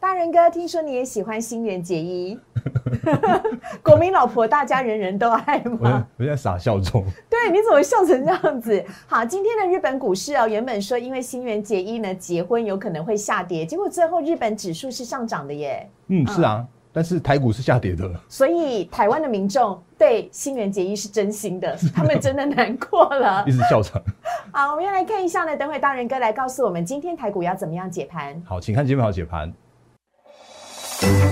大人哥，听说你也喜欢新垣结衣，国民老婆，大家人人都爱我吗？我在傻笑中。对，你怎么笑成这样子？好，今天的日本股市哦，原本说因为新垣结衣呢结婚有可能会下跌，结果最后日本指数是上涨的耶。嗯，是啊，但是台股是下跌的。所以台湾的民众对新垣结衣是真心的，他们真的难过了一。直笑场。好，我们要来看一下呢，等会大人哥来告诉我们今天台股要怎么样解盘。好，请看今天好解盘。欢迎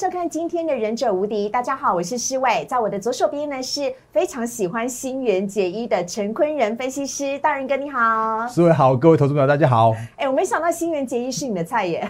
收看今天的《忍者无敌》，大家好，我是施伟，在我的左手边呢是非常喜欢新垣结衣的陈坤仁分析师，大人哥你好。施伟好，各位投资朋友大家好。哎，我没想到新垣结衣是你的菜耶，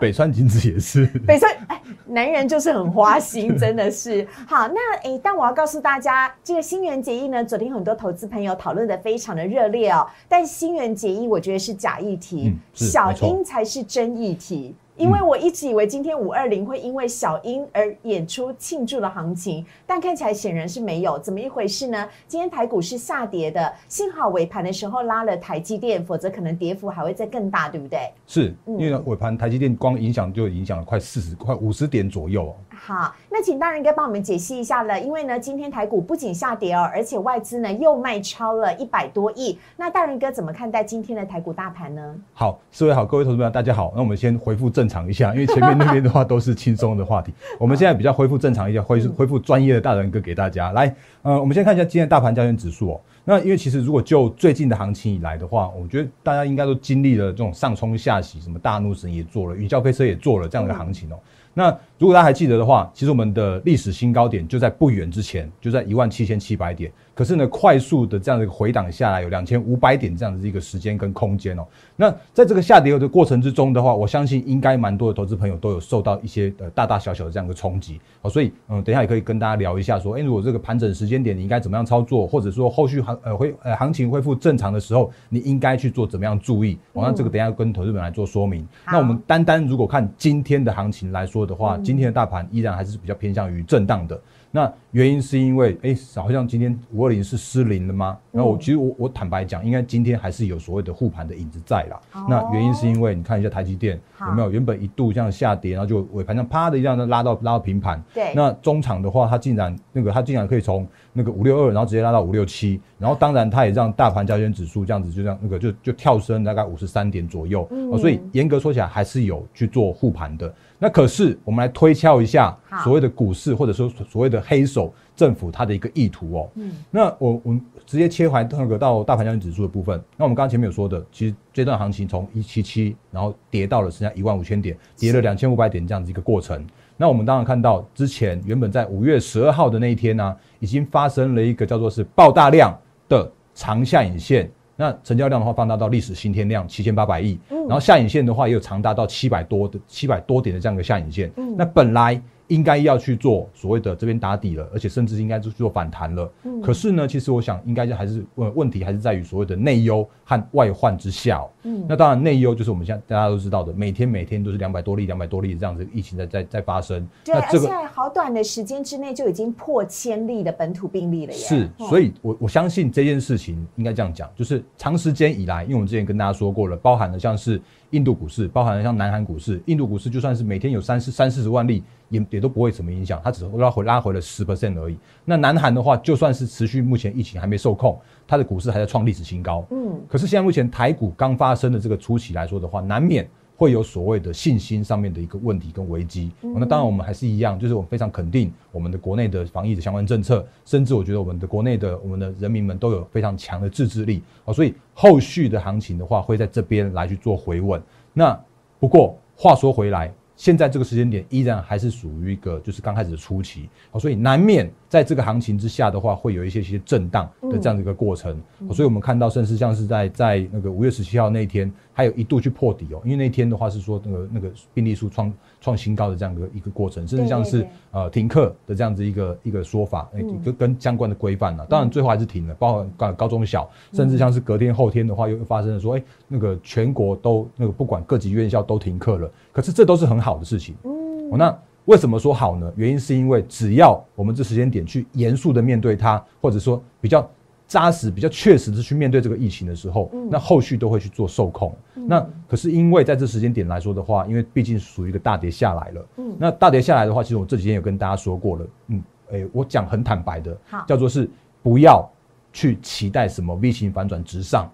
北川景子也是。北川，哎，男人就是很花心，真的是。好，那哎，但我要告诉大家，这个新垣结衣呢，昨天很多投资朋友讨论的非常的热烈哦，但新垣结衣我觉得是假议题，嗯小英才是真议题。因为我一直以为今天五二零会因为小英而演出庆祝的行情，但看起来显然是没有，怎么一回事呢？今天台股是下跌的，幸好尾盘的时候拉了台积电，否则可能跌幅还会再更大，对不对？是嗯因为尾盘台积电光影响就影响了快四十、快五十点左右哦。好，那请大人哥帮我们解析一下了，因为呢，今天台股不仅下跌哦，而且外资呢又卖超了一百多亿。那大人哥怎么看待今天的台股大盘呢？好，四位好，各位投资朋友大家好。那我们先恢复正常一下，因为前面那边的话都是轻松的话题，我们现在比较恢复正常一下，恢复恢复专业的大人哥给大家。来，呃，我们先看一下今天的大盘加权指数哦。那因为其实如果就最近的行情以来的话，我觉得大家应该都经历了这种上冲下洗，什么大怒神也做了，云霄飞车也做了这样的行情哦。那如果大家还记得的话，其实我们的历史新高点就在不远之前，就在一万七千七百点。可是呢，快速的这样的一个回档下来，有两千五百点这样的一个时间跟空间哦。那在这个下跌的过程之中的话，我相信应该蛮多的投资朋友都有受到一些呃大大小小的这样的冲击哦。所以嗯，等一下也可以跟大家聊一下说，哎，如果这个盘整时间点你应该怎么样操作，或者说后续行呃恢呃行情恢复正常的时候，你应该去做怎么样注意哦。那这个等一下跟投资朋友来做说明。那我们单单如果看今天的行情来说的话，今天的大盘依然还是比较偏向于震荡的。那原因是因为，哎、好像今天五二零是失灵了吗？然后我其实我我坦白讲，应该今天还是有所谓的护盘的影子在啦。哦那原因是因为你看一下台积电有没有原本一度这样下跌，然后就尾盘上啪的一样的拉到拉到平盘。对那中场的话，它竟然那个它竟然可以从那个五六二，然后直接拉到五六七，然后当然它也让大盘加权指数这样子就这样那个就就跳升大概五十三点左右。嗯哦，所以严格说起来还是有去做护盘的。那可是我们来推敲一下所谓的股市或者说所谓的黑手政府它的一个意图哦。嗯那我我们直接切回那个到大盘交易指数的部分。那我们刚刚前面有说的，其实这段行情从一七七，然后跌到了剩下一万五千点，跌了两千五百点这样子一个过程。那我们当然看到之前原本在五月十二号的那一天呢、已经发生了一个叫做是爆大量的长下影线。那成交量的话放大到历史新天量七千八百亿，然后下影线的话也有长达到七百多的七百多点的这样一个下影线。嗯那本来应该要去做所谓的这边打底了，而且甚至应该去做反弹了。嗯可是呢，其实我想应该就还是问问题还是在于所谓的内忧和外患之下、哦。嗯那当然内忧就是我们现在大家都知道的，每天每天都是两百多例、两百多例这样子疫情在在在发生。对，那而且好短的时间之内就已经破千例的本土病例了耶。是，哦所以我我相信这件事情应该这样讲，就是长时间以来，因为我们之前跟大家说过了，包含了像是印度股市，包含了像南韩股市，印度股市就算是每天有三四三四十万例，也也都不会什么影响，它只是拉回拉回了十 percent 而已。那南韩的话，就算是持续目前疫情还没受控，它的股市还在创历史新高。嗯，可是现在目前台股刚发生的这个初期来说的话，难免会有所谓的信心上面的一个问题跟危机。哦那当然我们还是一样，就是我们非常肯定我们的国内的防疫的相关政策，甚至我觉得我们的国内的我们的人民们都有非常强的自制力哦，所以后续的行情的话会在这边来去做回稳。那不过话说回来。现在这个时间点依然还是属于一个就是刚开始的初期，哦，所以难免在这个行情之下的话，会有一些些震荡的这样的一个过程。哦所以我们看到，甚至像是在在那个五月十七号那一天，还有一度去破底哦，因为那天的话是说那个那个病例数创创新高的这样一个一个过程，甚至像是呃停课的这样子一个一个说法，哎嗯。跟跟相关的规范呢，当然最后还是停了，包括高高中小，甚至像是隔天后天的话又发生了说，哎，那个全国都那个不管各级院校都停课了，可是这都是很好的事情。嗯。哦，那为什么说好呢？原因是因为只要我们这时间点去严肃的面对它，或者说比较扎实、比较确实的去面对这个疫情的时候，那后续都会去做受控。那可是因为在这时间点来说的话，因为毕竟属于一个大跌下来了。嗯，那大跌下来的话，其实我这几天有跟大家说过了。嗯，哎，我讲很坦白的，叫做是不要去期待什么 V 型反转直上，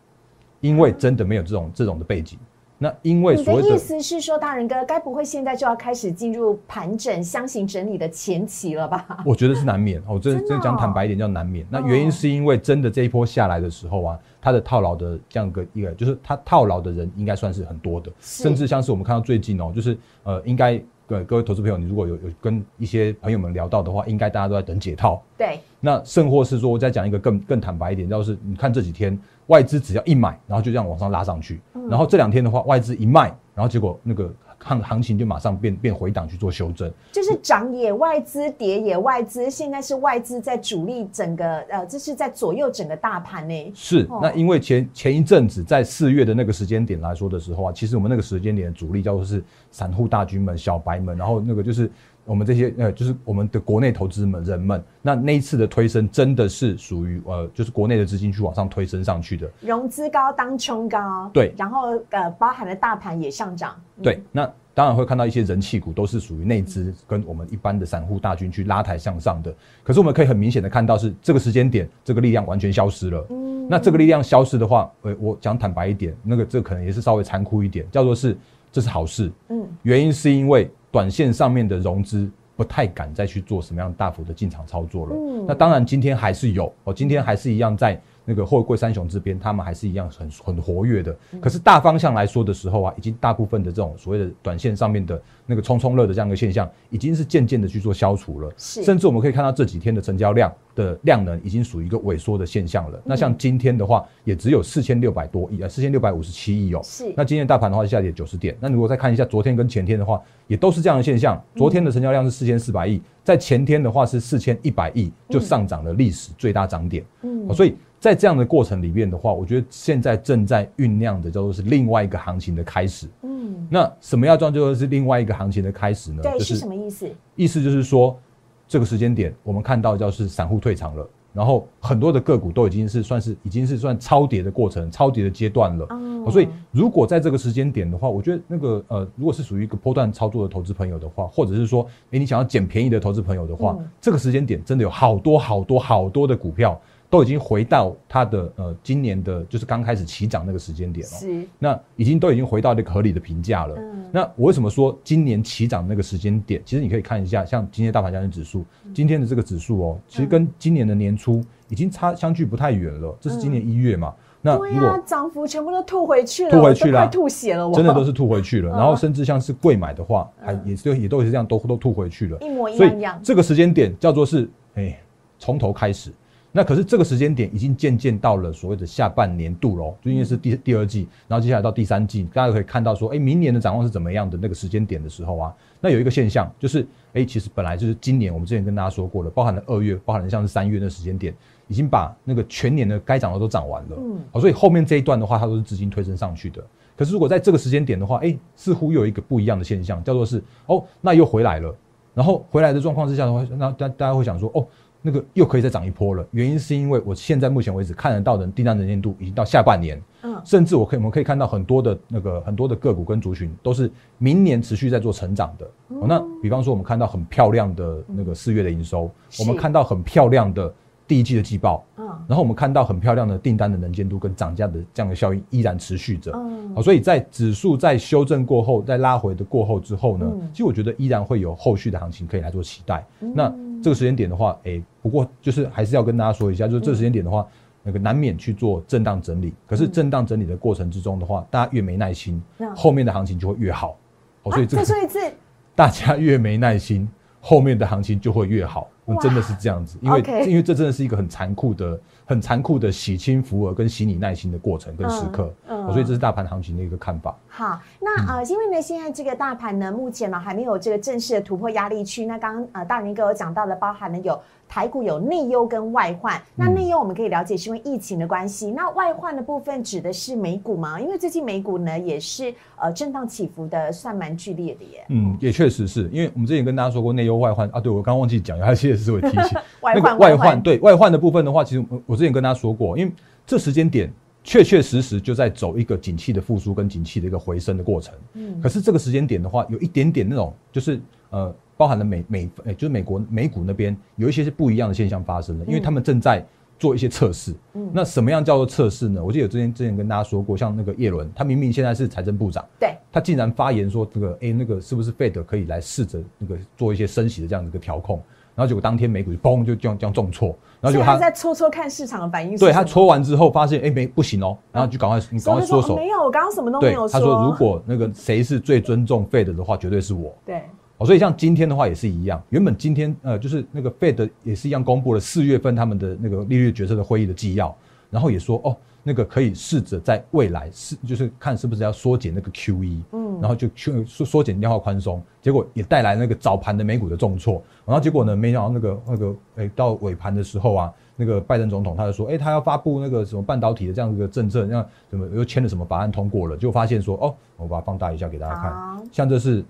因为真的没有这种这种的背景。那因为你的意思是说，大人哥该不会现在就要开始进入盘整、箱型整理的前期了吧？我觉得是难免。我真真讲坦白一点，叫难免。那原因是因为真的这一波下来的时候啊，它的套牢的这样个一个，就是它套牢的人应该算是很多的，甚至像是我们看到最近哦，就是呃，应该各各位投资朋友，你如果有有跟一些朋友们聊到的话，应该大家都在等解套。对。那甚或是说，我再讲一个更更坦白一点，就是你看这几天。外资只要一买，然后就这样往上拉上去，然后这两天的话，外资一卖，然后结果那个行行情就马上变变回档去做修正，就是涨也外资，跌也外资，现在是外资在主力整个呃，这是在左右整个大盘呢。是，那因为前前一阵子在四月的那个时间点来说的时候啊，其实我们那个时间点的主力叫做是散户大军们、小白们，然后那个就是。我们这些呃，就是我们的国内投资们人们，那那一次的推升真的是属于呃，就是国内的资金去往上推升上去的，融资高当冲高，对，然后呃，包含了大盘也上涨，对，那当然会看到一些人气股都是属于内资跟我们一般的散户大军去拉抬向上的，可是我们可以很明显的看到是这个时间点，这个力量完全消失了，嗯，那这个力量消失的话，呃，我讲坦白一点，那个这可能也是稍微残酷一点，叫做是这是好事，嗯，原因是因为。短线上面的融资不太敢再去做什么样大幅的进场操作了。嗯，那当然今天还是有哦，今天还是一样在。那个货柜三雄这边，他们还是一样很很活跃的。可是大方向来说的时候啊，已经大部分的这种所谓的短线上面的那个冲冲热的这样一个现象，已经是渐渐的去做消除了。是，甚至我们可以看到这几天的成交量的量能已经属于一个萎缩的现象了。那像今天的话，也只有四千六百多亿啊，四千六百五十七亿哦。是。那今天大盘的话下跌九十点。那如果再看一下昨天跟前天的话，也都是这样的现象。昨天的成交量是四千四百亿，在前天的话是四千一百亿，就上涨了历史最大涨点。嗯。所以。在这样的过程里面的话，我觉得现在正在酝酿的叫做是另外一个行情的开始。嗯，那什么叫做是另外一个行情的开始呢？对，是什么意思？意思就是说，这个时间点我们看到叫是散户退场了，然后很多的个股都已经是算是已经是算超跌的过程、超跌的阶段了。哦，所以如果在这个时间点的话，我觉得那个呃，如果是属于一个波段操作的投资朋友的话，或者是说，哎，你想要捡便宜的投资朋友的话，这个时间点真的有好多好多好多的股票。都已经回到它的呃今年的，就是刚开始起涨那个时间点了。是，那已经都已经回到那个合理的评价了。嗯，那我为什么说今年起涨那个时间点？其实你可以看一下，像今天大盘交易指数，今天的这个指数哦，其实跟今年的年初已经差相距不太远了。这是今年一月嘛？那如果涨幅全部都吐回去了，吐回去了，吐血了，真的都是吐回去了。然后甚至像是贵买的话，还也是也都是这样，都都吐回去了，一模一样。这个时间点叫做是哎，从头开始。那可是这个时间点已经渐渐到了所谓的下半年度喽，就因为是第第二季，然后接下来到第三季，大家可以看到说，哎，明年的展望是怎么样的那个时间点的时候啊，那有一个现象就是，哎，其实本来就是今年我们之前跟大家说过了，包含了二月，包含了像是三月的时间点，已经把那个全年的该涨的都涨完了，嗯，好，所以后面这一段的话，它都是资金推升上去的。可是如果在这个时间点的话，哎，似乎又有一个不一样的现象，叫做是，哦，那又回来了，然后回来的状况之下的话，那大大家会想说，哦。那个又可以再涨一波了，原因是因为我现在目前为止看得到的订单能见度已经到下半年，嗯，甚至我可以我们可以看到很多的那个很多的个股跟族群都是明年持续在做成长的。哦，那比方说我们看到很漂亮的那个四月的营收，我们看到很漂亮的第一季的季报，嗯，然后我们看到很漂亮的订单的能见度跟涨价的这样的效应依然持续着。嗯，好，所以在指数在修正过后，在拉回的过后之后呢，其实我觉得依然会有后续的行情可以来做期待。那这个时间点的话，哎，不过就是还是要跟大家说一下，就是这个时间点的话，那个难免去做震荡整理。可是震荡整理的过程之中的话，大家越没耐心，后面的行情就会越好。哦，所以这再说一次，大家越没耐心，后面的行情就会越好。嗯真的是这样子，因为因为这真的是一个很残酷的、很残酷的洗清福额跟洗你耐心的过程跟时刻，嗯嗯哦所以这是大盘行情的一个看法。好，那嗯呃，因为呢，现在这个大盘呢，目前呢还没有这个正式的突破压力区。那刚刚呃，大人哥有讲到的，包含了有台股有内忧跟外患。那嗯内忧我们可以了解是因为疫情的关系，那外患的部分指的是美股吗？因为最近美股呢也是呃震荡起伏的，算蛮剧烈的耶。嗯，也确实是因为我们之前跟大家说过内忧外患啊，对我刚刚忘记讲，还谢谢思维提醒。外患外患对外患的部分的话，其实我我之前跟大家说过，因为这时间点确确实实就在走一个景气的复苏跟景气的一个回升的过程。嗯可是这个时间点的话，有一点点那种就是呃，包含了美美呃，就是美国美股那边有一些是不一样的现象发生的，因为他们正在做一些测试。嗯那什么样叫做测试呢？我记得之前之前跟大家说过，像那个叶伦，他明明现在是财政部长。对，他竟然发言说这个，哎、那个是不是 Fed 可以来试着那个做一些升息的这样的一个调控？然后结果当天美股就嘣就这样这样重挫，然后结果他在搓搓看市场的反应。对他搓完之后发现，哎、没不行哦，然后就赶快你赶快说哦。没有，我刚刚什么都没对有，他说 如果那个谁是最尊重 Fed 的话，绝对是我。对哦，所以像今天的话也是一样，原本今天呃就是那个 Fed 也是一样公布了四月份他们的那个利率决策的会议的纪要，然后也说哦那个可以试着在未来是就是看是不是要缩减那个 QE，嗯然后就去缩缩减量化宽松，结果也带来那个早盘的美股的重挫，然后结果呢没想到那个那个诶、到尾盘的时候啊。那个拜登总统他就说，哎、他要发布那个什么半导体的这样一个政策，那怎么又签了什么法案通过了，就发现说，哦，我把它放大一下给大家看，像这是呃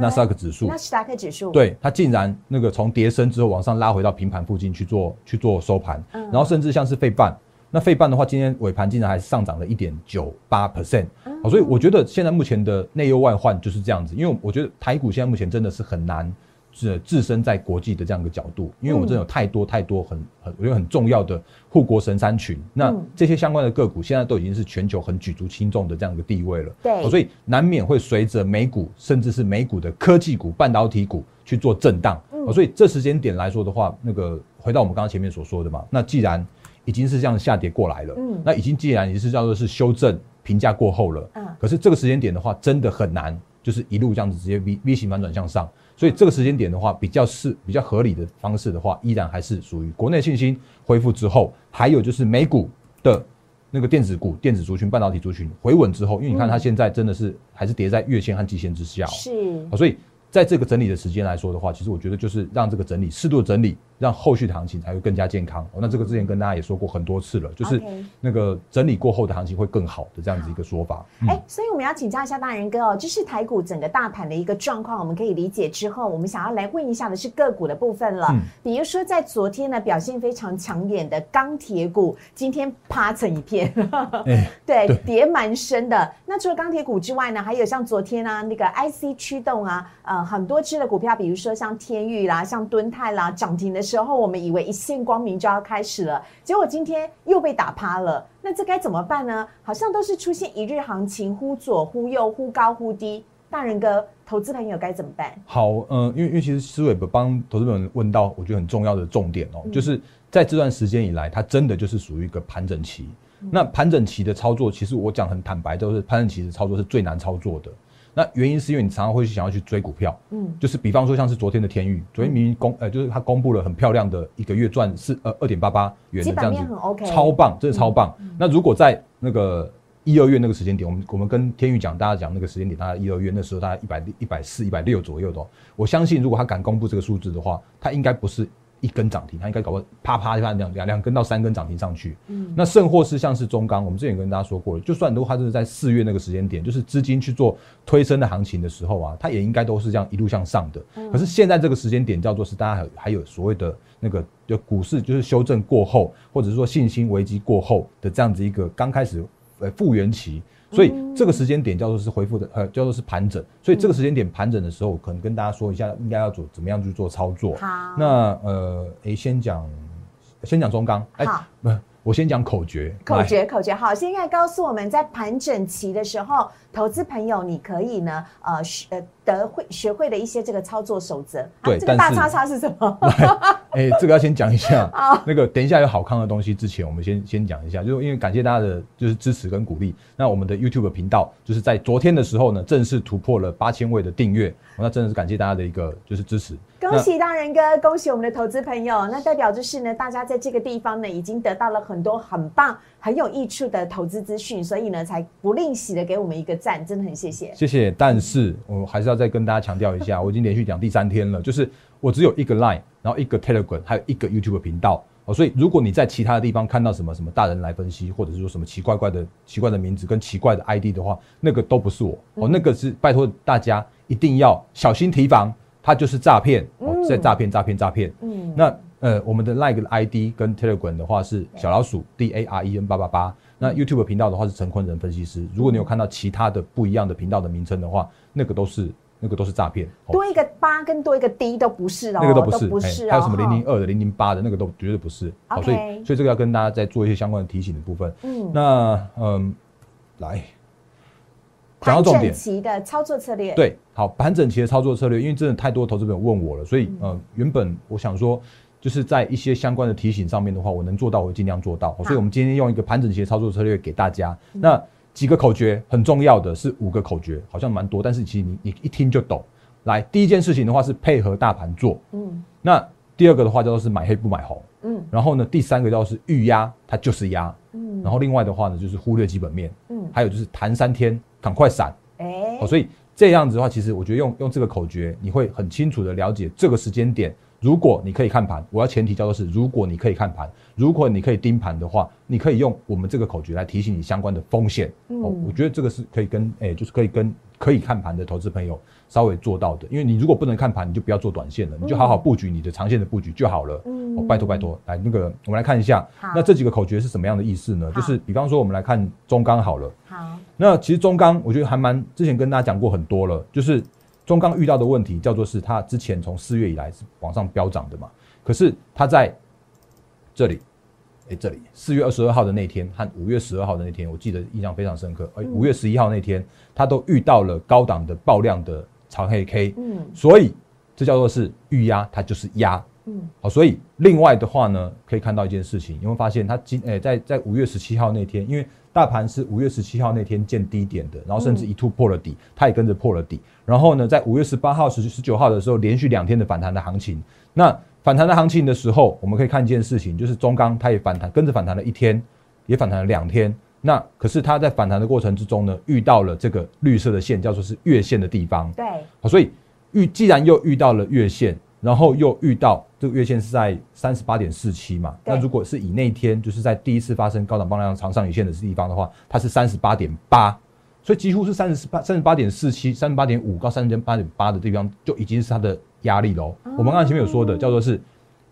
纳斯达克指数，纳斯达克指数。对，它竟然那个从跌升之后往上拉回到平盘附近去做去做收盘，嗯。然后甚至像是费半，那费半的话，今天尾盘竟然还上涨了一点九八 percent，嗯。所以我觉得现在目前的内忧外患就是这样子，因为我觉得台股现在目前真的是很难。置置身在国际的这样一个角度，因为我们真的有太多太多很很我觉得很重要的护国神山群，那嗯这些相关的个股现在都已经是全球很举足轻重的这样一个地位了。对哦所以难免会随着美股甚至是美股的科技股、半导体股去做震荡。所以这时间点来说的话，那个回到我们刚刚前面所说的嘛，那既然已经是这样下跌过来了，嗯那已经既然也是叫做是修正评价过后了，嗯可是这个时间点的话，真的很难，就是一路这样子直接 V V 型反转向上。所以这个时间点的话，比较是比较合理的方式的话，依然还是属于国内信心恢复之后，还有就是美股的那个电子股、电子族群、半导体族群回稳之后，因为你看它现在真的是还是跌在月线和季线之下、哦，是所以在这个整理的时间来说的话，其实我觉得就是让这个整理适度整理，让后续的行情才会更加健康。哦，那这个之前跟大家也说过很多次了，就是那个整理过后的行情会更好的这样子一个说法。嗯哎、所以我们要请教一下大人哥哦，就是台股整个大盘的一个状况，我们可以理解之后，我们想要来问一下的是个股的部分了。嗯比如说在昨天呢表现非常抢眼的钢铁股，今天趴成一片，对跌蛮深的。那除了钢铁股之外呢，还有像昨天啊那个 IC 驱动啊，呃很多只的股票，比如说像天域啦、像敦泰啦，涨停的时候，我们以为一线光明就要开始了，结果今天又被打趴了。那这该怎么办呢？好像都是出现一日行情，忽左忽右，忽高忽低。大人哥，投资朋友该怎么办？好，嗯、因为因为其实思伟帮投资朋友问到我觉得很重要的重点哦，嗯就是在这段时间以来，它真的就是属于一个盘整期。嗯那盘整期的操作，其实我讲很坦白，就是盘整期的操作是最难操作的。那原因是因为你常常会想要去追股票，嗯，就是比方说像是昨天的天域，昨天明明公呃，就是它公布了很漂亮的一个月赚是呃二点八八元的这样子超棒，真的超棒。那如果在那个一二月那个时间点，我们我们跟天宇讲，大家讲那个时间点，大概一二月那时候大概一百一百四、一百六左右的、哦。我相信，如果他敢公布这个数字的话，他应该不是一根涨停，它应该搞个啪啪啪两两两根到三根涨停上去。嗯，那甚或是像是中钢，我们之前也跟大家说过了，就算如果他是在四月那个时间点，就是资金去做推升的行情的时候啊，它也应该都是这样一路向上的。可是现在这个时间点叫做是大家还有还有所谓的那个就股市就是修正过后，或者是说信心危机过后的这样子一个刚开始呃复原期。所以这个时间点叫做是恢复的，呃，叫做是盘整。所以这个时间点盘整的时候，可能跟大家说一下，应该要做怎么样去做操作。好那呃，诶，先讲先讲中钢，哎好，不，我先讲口诀。口诀，口诀好，现在告诉我们在盘整期的时候，投资朋友你可以呢，呃，学呃得会学会的一些这个操作守则。啊对这个大叉叉是什么？哎，这个要先讲一下 好。那个等一下有好康的东西之前，我们先先讲一下，就是因为感谢大家的就是支持跟鼓励。那我们的 YouTube 频道就是在昨天的时候呢，正式突破了八千位的订阅，那真的是感谢大家的一个就是支持。恭喜大人哥，恭喜我们的投资朋友。那代表就是呢，大家在这个地方呢，已经得到了很多很棒、很有益处的投资资讯，所以呢，才不吝惜的给我们一个赞，真的很谢谢。谢谢。但是我还是要再跟大家强调一下，我已经连续讲第三天了，就是我只有一个 Line，然后一个 Telegram，还有一个 YouTube 频道哦。所以如果你在其他的地方看到什么什么大人来分析，或者是说什么奇怪怪的奇怪的名字跟奇怪的 ID 的话，那个都不是我哦，那个是拜托大家一定要小心提防。它就是诈骗，哦，在诈骗，诈骗，诈骗。嗯，那呃，我们的 Like 的 ID 跟 Telegram 的话是小老鼠 D A R E N 八八八。那 YouTube 频道的话是陈坤仁分析师。如果你有看到其他的不一样的频道的名称的话，那个都是那个都是诈骗。多一个八跟多一个 D 都不是哦，那个都不是，不是。还有什么零零二的、零零八的那个都绝对不是。好，所以所以这个要跟大家再做一些相关的提醒的部分。嗯，那嗯，来。盘整齐的操作策略，对，好，盘整齐的操作策略，因为真的太多投资朋友问我了，所以呃，原本我想说，就是在一些相关的提醒上面的话，我能做到，我会尽量做到。所以，我们今天用一个盘整齐的操作策略给大家。那几个口诀很重要的是五个口诀，好像蛮多，但是其实你你一听就懂。来，第一件事情的话是配合大盘做，嗯，那第二个的话叫做是买黑不买红，嗯，然后呢，第三个叫做是预压，它就是压，嗯，然后另外的话呢就是忽略基本面，嗯，还有就是弹三天。赶快闪！哎，哦，所以这样子的话，其实我觉得用用这个口诀，你会很清楚的了解这个时间点。如果你可以看盘，我要前提叫做是，如果你可以看盘，如果你可以盯盘的话，你可以用我们这个口诀来提醒你相关的风险。哦，我觉得这个是可以跟哎，就是可以跟可以看盘的投资朋友。稍微做到的，因为你如果不能看盘，你就不要做短线了，你就好好布局你的长线的布局就好了。嗯，哦，拜托拜托，来那个我们来看一下，那这几个口诀是什么样的意思呢？就是比方说我们来看中钢好了。好，那其实中钢我觉得还蛮之前跟大家讲过很多了，就是中钢遇到的问题叫做是它之前从四月以来是往上飙涨的嘛，可是它在这里。哎，这里四月二十二号的那天和五月十二号的那天，我记得印象非常深刻。哎，五月十一号那天，它都遇到了高档的爆量的长黑 K，嗯，所以这叫做是预压，它就是压，嗯，好，所以另外的话呢，可以看到一件事情，你会发现它今哎在在五月十七号那天，因为大盘是五月十七号那天见低点的，然后甚至一突破了底，它也跟着破了底，然后呢，在五月十八号、十十九号的时候，连续两天的反弹的行情，那。反弹的行情的时候，我们可以看一件事情，就是中钢它也反弹，跟着反弹了一天，也反弹了两天。那可是它在反弹的过程之中呢，遇到了这个绿色的线，叫做是月线的地方。对，好所以遇既然又遇到了月线，然后又遇到这个月线是在三十八点四七嘛，那如果是以那天就是在第一次发生高档放量长上影线的地方的话，它是三十八点八，所以几乎是三十八三十八点四七、三十八点五到三十八点八的地方就已经是它的。压力喽，我们刚才前面有说的，叫做是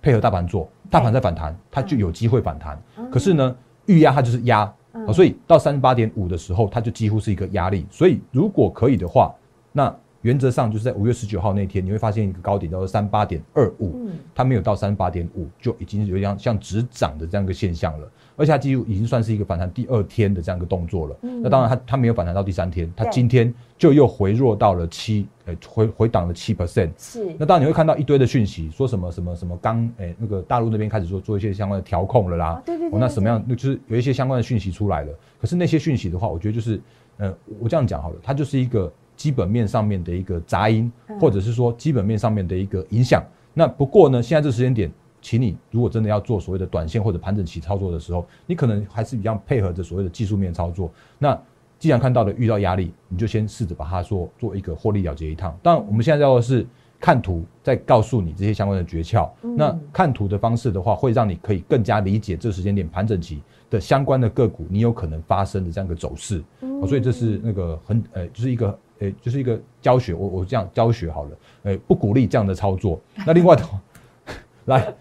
配合大盘做，大盘在反弹，它就有机会反弹。可是呢，预压它就是压，所以到三十八点五的时候，它就几乎是一个压力。所以如果可以的话，那原则上就是在五月十九号那天，你会发现一个高点叫做三八点二五，它没有到三八点五，就已经有像像止涨的这样一个现象了。而且它几乎已经算是一个反弹第二天的这样一个动作了。那当然，它它没有反弹到第三天，它今天就又回落到了七，呃，回回档了七 percent。是。那当然你会看到一堆的讯息，说什么什么什么刚，哎，那个大陆那边开始做做一些相关的调控了啦。对对对。那什么样？那就是有一些相关的讯息出来了。可是那些讯息的话，我觉得就是，呃，我这样讲好了，它就是一个基本面上面的一个杂音，或者是说基本面上面的一个影响。那不过呢，现在这时间点。请你如果真的要做所谓的短线或者盘整期操作的时候，你可能还是比较配合着所谓的技术面操作。那既然看到了遇到压力，你就先试着把它做做一个获利了结一趟。当然，我们现在要的是看图，再告诉你这些相关的诀窍。那看图的方式的话，会让你可以更加理解这时间点盘整期的相关的个股，你有可能发生的这样一个走势。所以这是那个很呃，就是一个诶，就是一个教学。我我这样教学好了，诶，不鼓励这样的操作。那另外的话。来，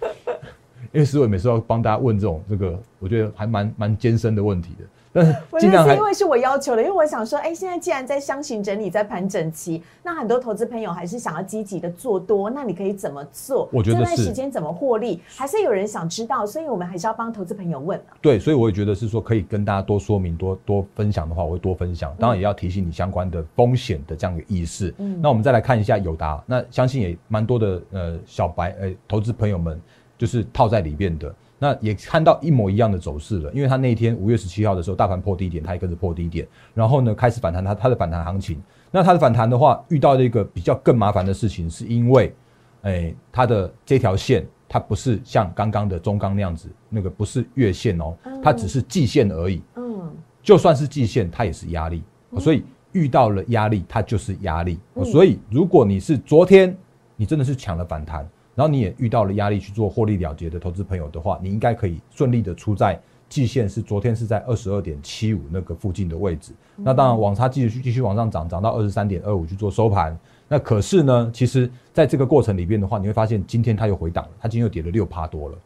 因为思伟每次要帮大家问这种这个，我觉得还蛮蛮艰深的问题的。但 是尽量是因为是我要求的，因为我想说，哎，现在既然在箱型整理，在盘整期，那很多投资朋友还是想要积极的做多，那你可以怎么做？我觉得这段时间怎么获利，还是有人想知道，所以我们还是要帮投资朋友问对，所以我也觉得是说可以跟大家多说明、多多分享的话，我会多分享。当然也要提醒你相关的风险的这样的意识。嗯，那我们再来看一下友达，那相信也蛮多的呃小白呃投资朋友们。就是套在里面的。那也看到一模一样的走势了，因为它那一天五月十七号的时候，大盘破低点，它也跟着破低点，然后呢开始反弹，它它的反弹行情。那它的反弹的话，遇到了一个比较更麻烦的事情，是因为，哎，它的这条线它不是像刚刚的中钢那样子，那个不是月线哦，它只是季线而已。嗯，就算是季线，它也是压力，所以遇到了压力，它就是压力。所以如果你是昨天，你真的是抢了反弹。然后你也遇到了压力去做获利了结的投资朋友的话，你应该可以顺利的出在季线是昨天是在二十二点七五那个附近的位置。那当然往差继续继续往上涨，涨到二十三点二五去做收盘。那可是呢，其实在这个过程里边的话，你会发现今天它又回档了，它今天又跌了六趴多了，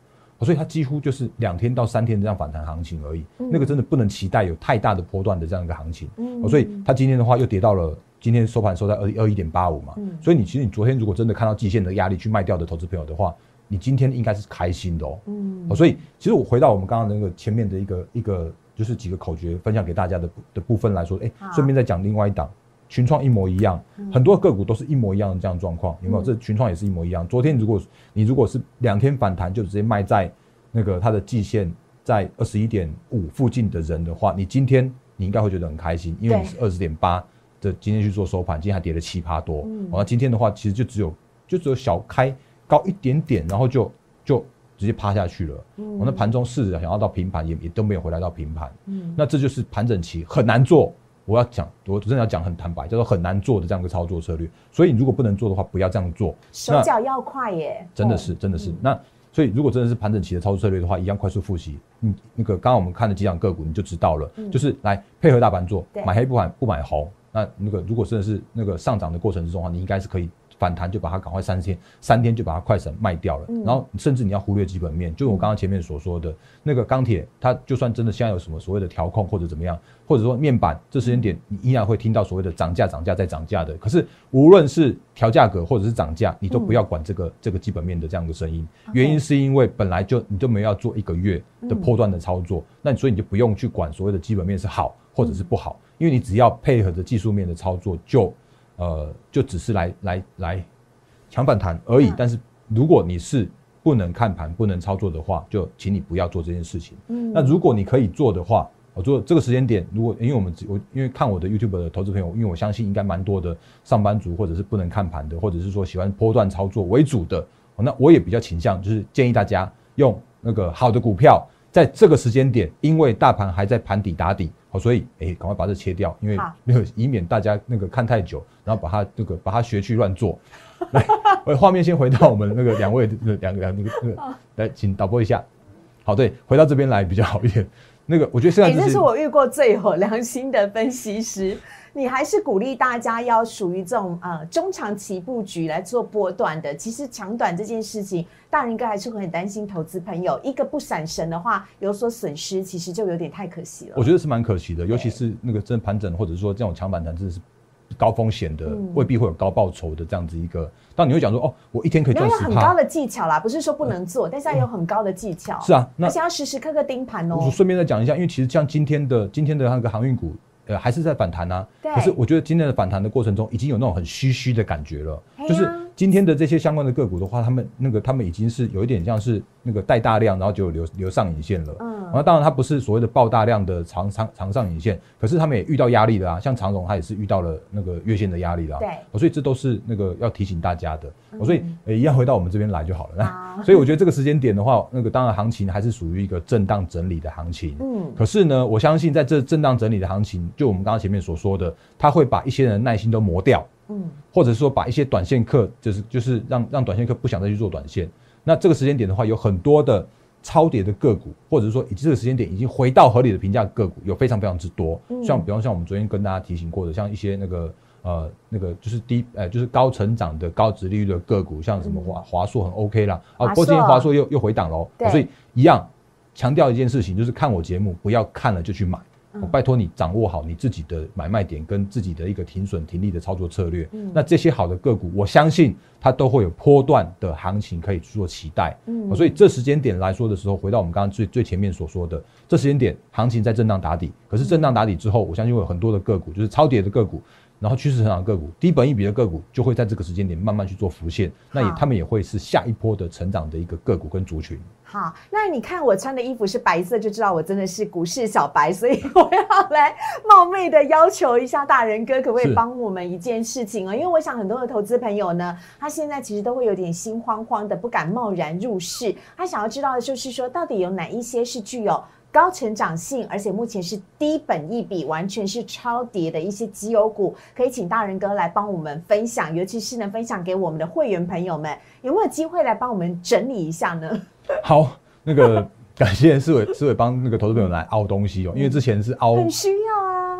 所以它几乎就是两天到三天这样反弹行情而已。那个真的不能期待有太大的波段的这样一个行情。所以它今天的话又跌到了。今天收盘收在二二一点八五嘛，所以你其实你昨天如果真的看到季线的压力去卖掉的投资朋友的话，你今天应该是开心的哦。嗯，所以其实我回到我们刚刚那个前面的一个一个就是几个口诀分享给大家的的部分来说，哎，顺便再讲另外一档群创一模一样，很多个股都是一模一样的这样状况，有没有？这群创也是一模一样。昨天如果你如果是两天反弹就直接卖在那个它的季线在二十一点五附近的人的话，你今天你应该会觉得很开心，因为你是二十点八。的今天去做收盘，今天还跌了七趴多。嗯，那今天的话，其实就只有就只有小开高一点点，然后就就直接趴下去了。嗯，我那盘中试着想要到平盘，也也都没有回来到平盘。嗯，那这就是盘整期很难做。我要讲，我真的要讲很坦白，叫做很难做的这样一个操作策略。所以你如果不能做的话，不要这样做。手脚要快耶，真的是，真的是。那所以如果真的是盘整期的操作策略的话，一样快速复习。嗯，那个刚刚我们看的几档个股，你就知道了。就是来配合大盘做，买黑不买不买红。那那个如果真的是那个上涨的过程之中的话，你应该是可以反弹就把它赶快三天三天就把它快闪卖掉了，然后甚至你要忽略基本面，就我刚刚前面所说的那个钢铁，它就算真的现在有什么所谓的调控或者怎么样，或者说面板这时间点你依然会听到所谓的涨价涨价再涨价的，可是无论是调价格或者是涨价，你都不要管这个这个基本面的这样的声音，原因是因为本来就你就没有要做一个月的破段的操作，那所以你就不用去管所谓的基本面是好或者是不好。因为你只要配合着技术面的操作，就，呃，就只是来来来抢反弹而已。但是如果你是不能看盘、不能操作的话，就请你不要做这件事情。嗯。那如果你可以做的话，我做这个时间点，如果因为我们我因为看我的 YouTube 的投资朋友，因为我相信应该蛮多的上班族或者是不能看盘的，或者是说喜欢波段操作为主的，那我也比较倾向就是建议大家用那个好的股票，在这个时间点，因为大盘还在盘底打底。好所以，哎，赶快把这切掉，因为那个以免大家那个看太久，然后把它那个把它学去乱做。来，画面先回到我们那个两位的两个两那个那个，来，请导播一下。好，对，回到这边来比较好一点。那个，我觉得现在这是我遇过最有良心的分析师。你还是鼓励大家要属于这种呃中长期布局来做波段的。其实长短这件事情，大人哥还是会很担心投资朋友一个不闪神的话有所损失，其实就有点太可惜了。我觉得是蛮可惜的，尤其是那个真盘整或者说这种强反弹，真的是高风险的，未必会有高报酬的这样子一个。当你会讲说哦，我一天可以赚十很高的技巧啦，不是说不能做，但是要有很高的技巧。是啊，而且要时时刻刻盯盘哦。顺便再讲一下，因为其实像今天的今天的那个航运股。呃，还是在反弹啊。可是我觉得今天的反弹的过程中，已经有那种很虚虚的感觉了。就是今天的这些相关的个股的话，他们那个他们已经是有一点像是那个带大量，然后就留留上影线了。嗯。那当然，它不是所谓的爆大量的长长长上影线，可是他们也遇到压力的啊。像长荣，它也是遇到了那个月线的压力了。对。所以这都是那个要提醒大家的。所以一样回到我们这边来就好了。那 所以我觉得这个时间点的话，那个当然行情还是属于一个震荡整理的行情。嗯。可是呢，我相信在这震荡整理的行情，就我们刚刚前面所说的，它会把一些人耐心都磨掉。嗯。或者说把一些短线客，就是就是让让短线客不想再去做短线。那这个时间点的话，有很多的超跌的个股，或者说以及这个时间点已经回到合理的评价个股，有非常非常之多。像比方像我们昨天跟大家提醒过的，像一些那个。呃，那个就是低，呃，就是高成长的高值利率的个股，像什么华华硕很 OK 啦，啊，不过今天华硕又又回档喽，所以一样强调一件事情，就是看我节目不要看了就去买。我拜托你掌握好你自己的买卖点跟自己的一个停损停利的操作策略。那这些好的个股，我相信它都会有波段的行情可以去做期待。嗯，所以这时间点来说的时候，回到我们刚刚最最前面所说的，这时间点行情在震荡打底，可是震荡打底之后，我相信会有很多的个股，就是超跌的个股，然后趋势成长个股、低本一比的个股，就会在这个时间点慢慢去做浮现。那也他们也会是下一波的成长的一个个股跟族群。好，那你看我穿的衣服是白色，就知道我真的是股市小白，所以 我要来冒昧的要求一下大人哥，可不可以是帮我们一件事情哦？因为我想很多的投资朋友呢，他现在其实都会有点心慌慌的，不敢贸然入市。他想要知道的就是说，到底有哪一些是具有高成长性，而且目前是低本益比，完全是超跌的一些绩优股，可以请大人哥来帮我们分享，尤其是呢分享给我们的会员朋友们，有没有机会来帮我们整理一下呢？好，那个感谢思伟，思伟帮那个投资朋友来凹东西哦，因为之前是凹很需要啊。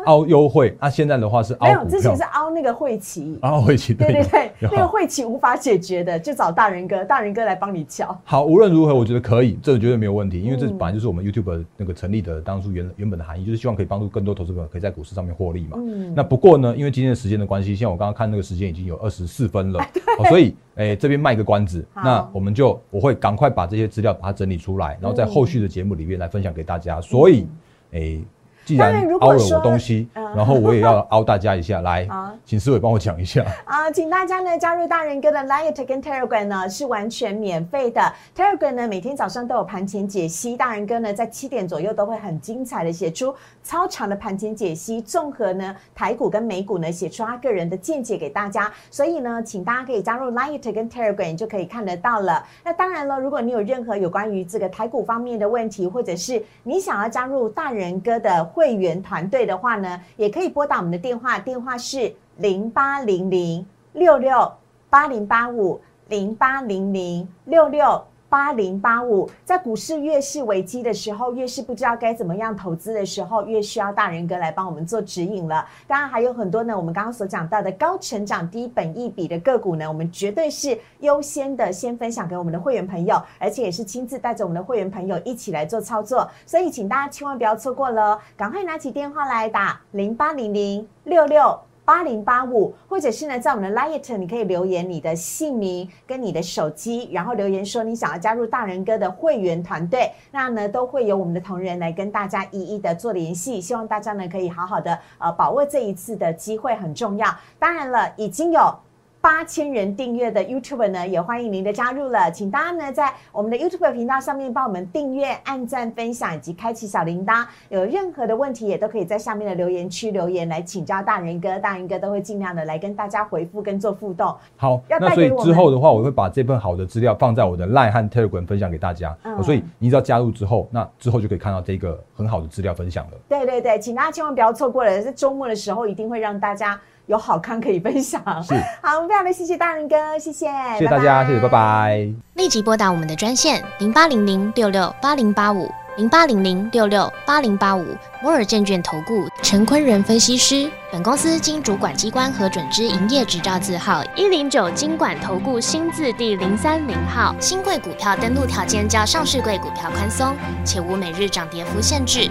凹优惠，那、现在的话是没有，凹之前是，凹那个晦气。凹会期对对对，那个晦气无法解决的，就找大人哥，大人哥来帮你敲。好，无论如何，我觉得可以，这个绝对没有问题，因为这嗯。本来就是我们 YouTube 那个成立的当初原原本的含义，就是希望可以帮助更多投资朋友可以在股市上面获利嘛。嗯。那不过呢，因为今天的时间的关系，像我刚刚看那个时间已经有二十四分了，好所以诶、这边卖个关子，那我们就我会赶快把这些资料把它整理出来，然后在嗯。后续的节目里面来分享给大家。所以诶、既然凹了说我东西，嗯然后我也要凹大家一下，来 啊，请思伟帮我讲一下。啊，请大家呢加入大人哥的 Light 跟 Telegram 呢是完全免费的。Telegram 呢每天早上都有盘前解析，大人哥呢在七点左右都会很精彩的写出超长的盘前解析，综合呢台股跟美股呢写出他个人的见解给大家。所以呢，请大家可以加入 Light 跟 Telegram 就可以看得到了。那当然了，如果你有任何有关于这个台股方面的问题，或者是你想要加入大人哥的会员团队的话呢，也可以拨打我们的电话，电话是零八零零六六八零八五零八零零六六。八零八五，在股市越是危机的时候，越是不知道该怎么样投资的时候，越需要大人哥来帮我们做指引了。当然还有很多呢，我们刚刚所讲到的高成长、低本益比的个股呢，我们绝对是优先的先分享给我们的会员朋友，而且也是亲自带着我们的会员朋友一起来做操作。所以，请大家千万不要错过了，赶快拿起电话来打零八零零六六。八零八五，或者是呢，在我们的 Light，你可以留言你的姓名跟你的手机，然后留言说你想要加入大人哥的会员团队，那呢都会有我们的同仁来跟大家一一的做联系。希望大家呢可以好好的呃把握这一次的机会，很重要。当然了，已经有。八千人订阅的 YouTube 呢，也欢迎您的加入了，请大家呢在我们的 YouTube 频道上面帮我们订阅、按赞、分享以及开启小铃铛。有任何的问题，也都可以在下面的留言区留言来请教大人哥，大人哥都会尽量的来跟大家回复跟做互动。好，要那所以之后的话，我会把这份好的资料放在我的 Line 和 Telegram 分享给大家。嗯所以你只要加入之后，那之后就可以看到这个很好的资料分享了。对对对，请大家千万不要错过了，在周末的时候一定会让大家有好康可以分享。是，好，我们非常的谢谢大人哥，谢谢，谢谢大家，谢谢，拜拜。立即拨打我们的专线零八零零六六八零八五零八零零六六八零八五摩尔证券投顾陈坤仁分析师。本公司经主管机关核准之营业执照字号一零九金管投顾新字第零三零号。新贵股票登录条件较上市贵股票宽松，且无每日涨跌幅限制。